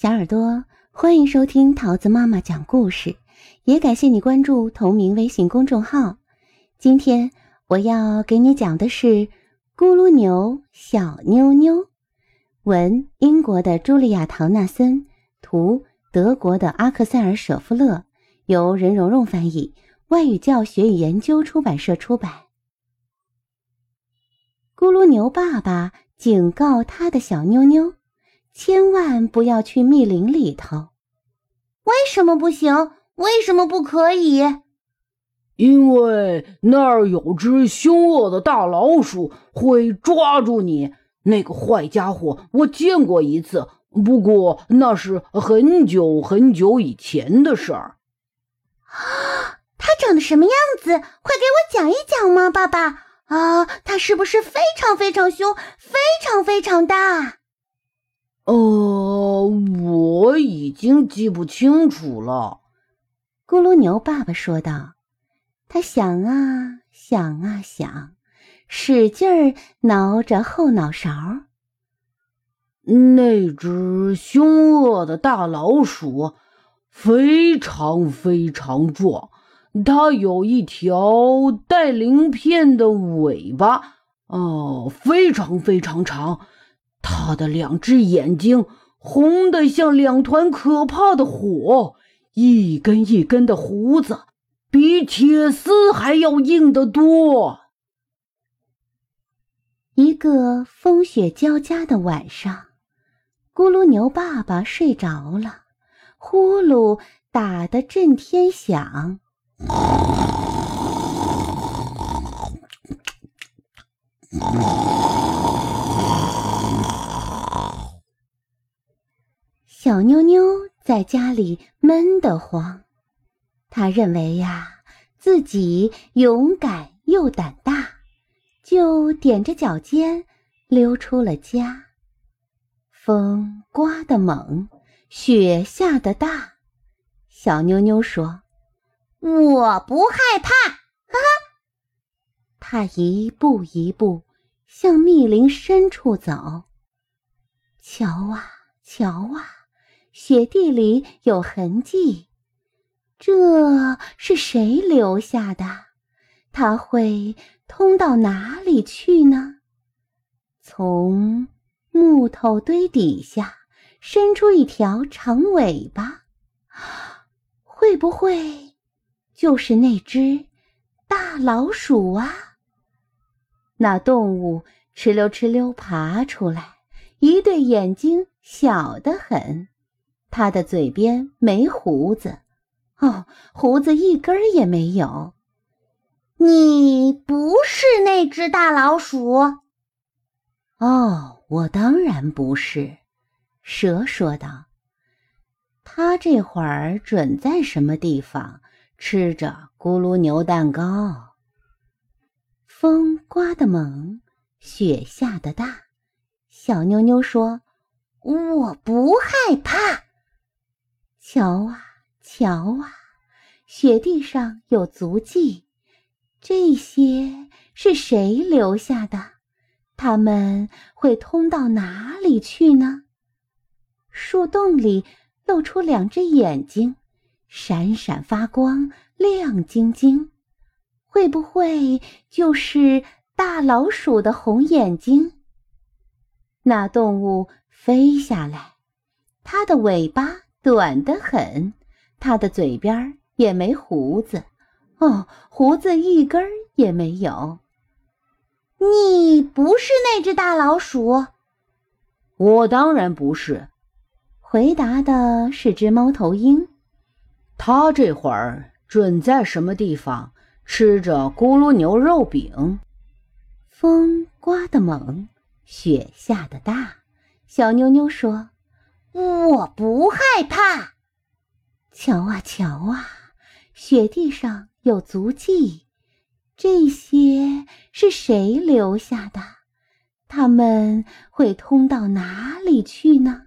小耳朵，欢迎收听桃子妈妈讲故事，也感谢你关注同名微信公众号。今天我要给你讲的是《咕噜牛小妞妞》，文英国的茱莉亚·唐纳森，图德国的阿克塞尔·舍夫勒，由任蓉蓉翻译，外语教学与研究出版社出版。咕噜牛爸爸警告他的小妞妞。千万不要去密林里头。为什么不行？为什么不可以？因为那儿有只凶恶的大老鼠，会抓住你。那个坏家伙，我见过一次，不过那是很久很久以前的事儿。啊，它长得什么样子？快给我讲一讲嘛，爸爸。啊，它是不是非常非常凶，非常非常大？呃，我已经记不清楚了。咕噜牛爸爸说道：“他想啊想啊想，使劲儿挠着后脑勺。那只凶恶的大老鼠非常非常壮，它有一条带鳞片的尾巴，哦，非常非常长。”他的两只眼睛红得像两团可怕的火，一根一根的胡子比铁丝还要硬得多。一个风雪交加的晚上，咕噜牛爸爸睡着了，呼噜打得震天响。小妞妞在家里闷得慌，她认为呀自己勇敢又胆大，就踮着脚尖溜出了家。风刮得猛，雪下得大。小妞妞说：“我不害怕。”哈哈，她一步一步向密林深处走。瞧啊，瞧啊！雪地里有痕迹，这是谁留下的？它会通到哪里去呢？从木头堆底下伸出一条长尾巴，会不会就是那只大老鼠啊？那动物哧溜哧溜爬出来，一对眼睛小得很。他的嘴边没胡子，哦，胡子一根儿也没有。你不是那只大老鼠？哦，我当然不是。蛇说道：“他这会儿准在什么地方吃着咕噜牛蛋糕。”风刮得猛，雪下得大。小妞妞说：“我不害怕。”瞧啊，瞧啊，雪地上有足迹，这些是谁留下的？他们会通到哪里去呢？树洞里露出两只眼睛，闪闪发光，亮晶晶。会不会就是大老鼠的红眼睛？那动物飞下来，它的尾巴。短得很，他的嘴边也没胡子，哦，胡子一根儿也没有。你不是那只大老鼠？我当然不是。回答的是只猫头鹰，他这会儿准在什么地方吃着咕噜牛肉饼。风刮得猛，雪下得大。小妞妞说。我不害怕。瞧啊瞧啊，雪地上有足迹，这些是谁留下的？他们会通到哪里去呢？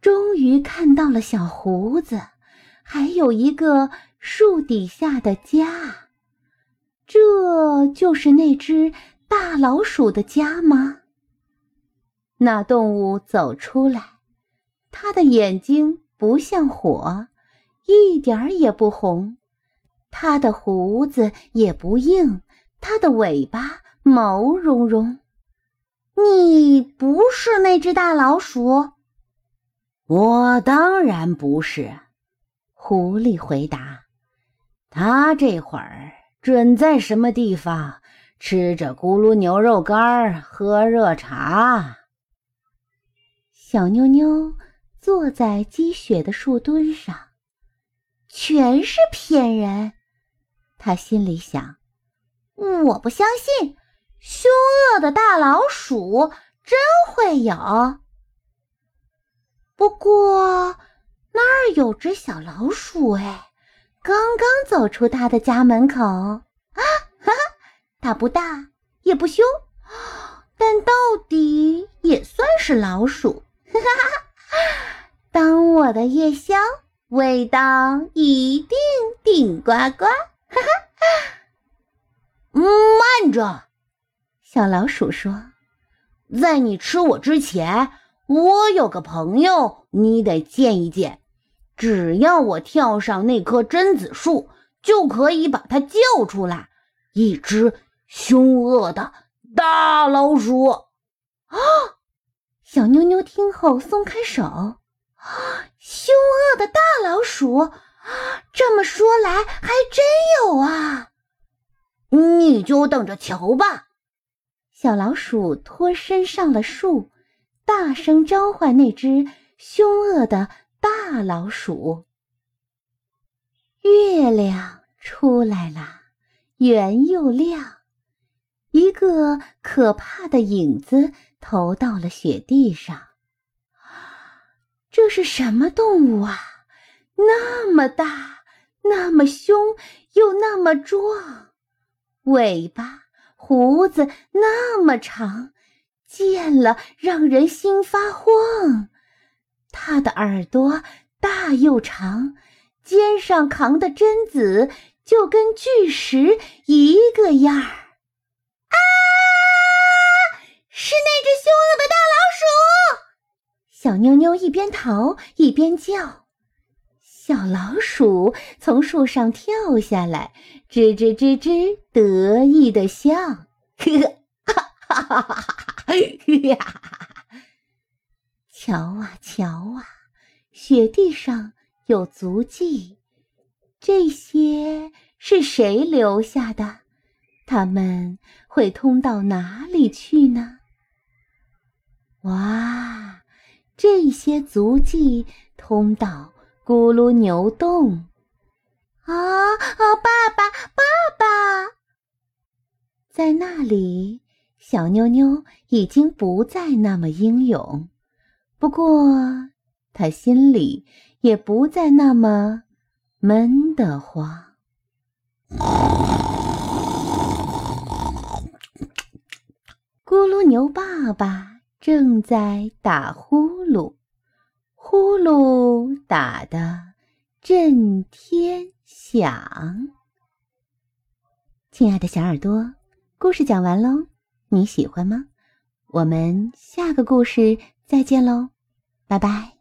终于看到了小胡子，还有一个树底下的家。这就是那只大老鼠的家吗？那动物走出来，它的眼睛不像火，一点儿也不红；它的胡子也不硬，它的尾巴毛茸茸。你不是那只大老鼠？我当然不是。狐狸回答：“它这会儿准在什么地方吃着咕噜牛肉干，喝热茶。”小妞妞坐在积雪的树墩上，全是骗人。他心里想：“我不相信，凶恶的大老鼠真会有。”不过那儿有只小老鼠，哎，刚刚走出他的家门口。啊，哈哈，它不大也不凶，但到底也算是老鼠。哈哈，当我的夜宵，味道一定顶呱呱。哈哈，慢着，小老鼠说，在你吃我之前，我有个朋友，你得见一见。只要我跳上那棵榛子树，就可以把它救出来。一只凶恶的大老鼠。啊！小妞妞听后松开手。凶恶的大老鼠，这么说来还真有啊！你就等着瞧吧。小老鼠脱身上了树，大声召唤那只凶恶的大老鼠。月亮出来了，圆又亮，一个可怕的影子。投到了雪地上。这是什么动物啊？那么大，那么凶，又那么壮，尾巴、胡子那么长，见了让人心发慌。它的耳朵大又长，肩上扛的榛子就跟巨石一个样儿。边逃一边叫。小老鼠从树上跳下来，吱吱吱吱，得意的笑。呵哈哈哈哈哈！呀！瞧啊瞧啊，雪地上有足迹，这些是谁留下的？他们会通到哪里去呢？哇，这些足迹通到咕噜牛洞啊啊！爸爸，爸爸，在那里，小妞妞已经不再那么英勇，不过她心里也不再那么闷得慌。咕噜牛爸爸。正在打呼噜，呼噜打得震天响。亲爱的小耳朵，故事讲完喽，你喜欢吗？我们下个故事再见喽，拜拜。